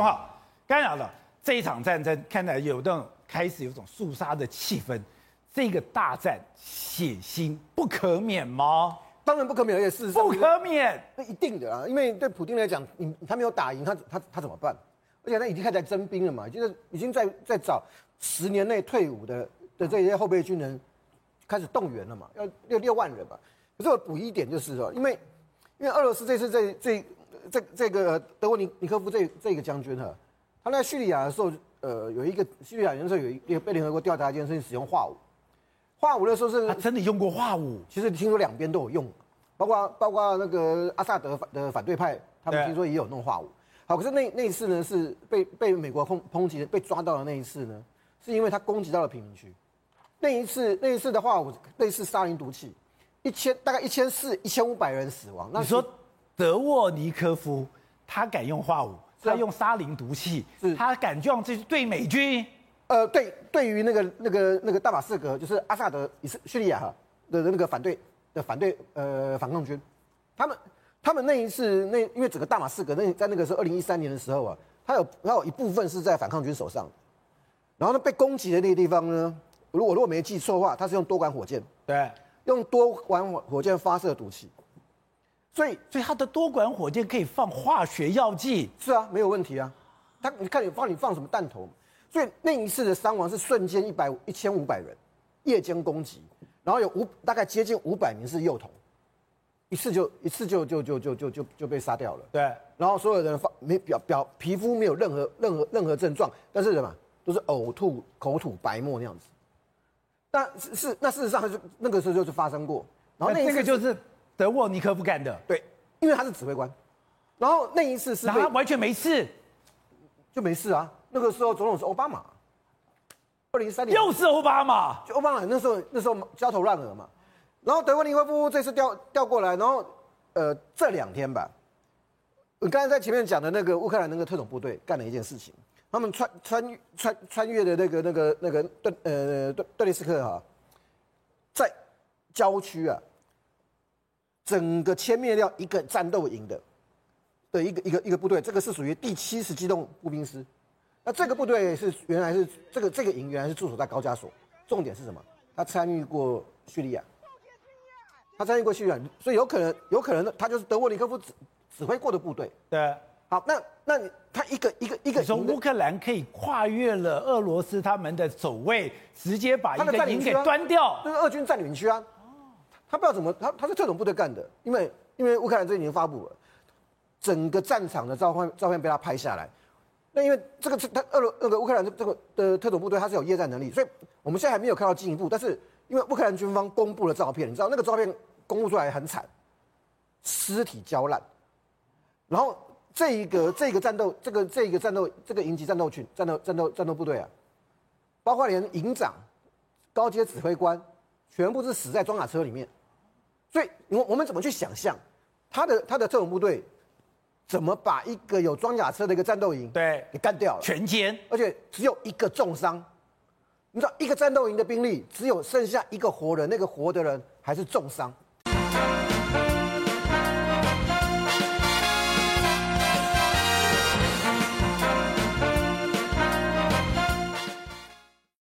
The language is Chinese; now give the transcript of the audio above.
东浩，刚才讲了这一场战争，看来有那种开始有种肃杀的气氛，这个大战血腥不可免吗？当然不可免，而且事实上不可免，那一定的啊，因为对普京来讲，你他没有打赢他，他他怎么办？而且他已经开始征兵了嘛，就是已经在在找十年内退伍的的这些后备军人开始动员了嘛，要六六万人嘛。可是我补一点就是说，因为因为俄罗斯这次这这这这个德沃尼尼科夫这这个将军哈，他在叙利亚的时候，呃，有一个叙利亚人的时候有一个被联合国调查一件事情，使用化武。化武的时候是，他真的用过化武。其实听说两边都有用，包括包括那个阿萨德的反对派，他们听说也有弄化武。好，可是那那一次呢，是被被美国抨抨击，被抓到的那一次呢，是因为他攻击到了贫民区。那一次那一次的话，类似沙林毒气，一千大概一千四一千五百人死亡。那你说德沃尼科夫他敢用化武，他用沙林毒气，是他敢用这对美军？呃，对，对于那个那个那个大马士革，就是阿萨德以色叙利亚哈的那个反对的反对呃反抗军，他们。他们那一次，那因为整个大马士革那在那个时候，二零一三年的时候啊，他有他有一部分是在反抗军手上，然后呢被攻击的那个地方呢，如果如果没记错的话，他是用多管火箭，对，用多管火火箭发射毒气，所以所以它的多管火箭可以放化学药剂，是啊，没有问题啊，他你看你放你放什么弹头，所以那一次的伤亡是瞬间一百一千五百人，夜间攻击，然后有五大概接近五百名是幼童。一次就一次就就就就就就就被杀掉了。对，然后所有人发没表表皮肤没有任何任何任何症状，但是什么都是呕吐、口吐白沫那样子。但是是那事实上是那个时候就是发生过。然后那这个就是德沃尼科夫干的。对，因为他是指挥官。然后那一次是他完全没事，就没事啊。那个时候总统是奥巴马。二零一三年又是奥巴马，就奥巴马那时候那时候焦头烂额嘛。然后德沃尼科夫这次调调过来，然后，呃，这两天吧，我刚才在前面讲的那个乌克兰那个特种部队干了一件事情，他们穿穿穿穿越的那个那个那个顿呃顿顿涅斯克哈，在郊区啊，整个歼灭掉一个战斗营的的一个一个一个部队，这个是属于第七十机动步兵师，那这个部队是原来是这个这个营原来是驻守在高加索，重点是什么？他参与过叙利亚。他参与过叙利亚，所以有可能，有可能他就是德沃尼科夫指指挥过的部队。对，好，那那他一个一个一个，你说乌克兰可以跨越了俄罗斯他们的守卫，直接把一个营给端掉，就是俄军占领区啊。他不知道怎么，他他是特种部队干的，因为因为乌克兰这已经发布了整个战场的照片，照片被他拍下来。那因为这个是他俄罗那个乌克兰这个的特种部队，他是有夜战能力，所以我们现在还没有看到进一步，但是因为乌克兰军方公布了照片，你知道那个照片。公布出来很惨，尸体焦烂，然后这一个这个战斗，这个这一个战斗，这个营级战斗群、战斗战斗战斗部队啊，包括连营长、高阶指挥官，全部是死在装甲车里面。所以，我我们怎么去想象他的他的特种部队怎么把一个有装甲车的一个战斗营对给干掉了？全歼，而且只有一个重伤。你知道，一个战斗营的兵力只有剩下一个活人，那个活的人还是重伤。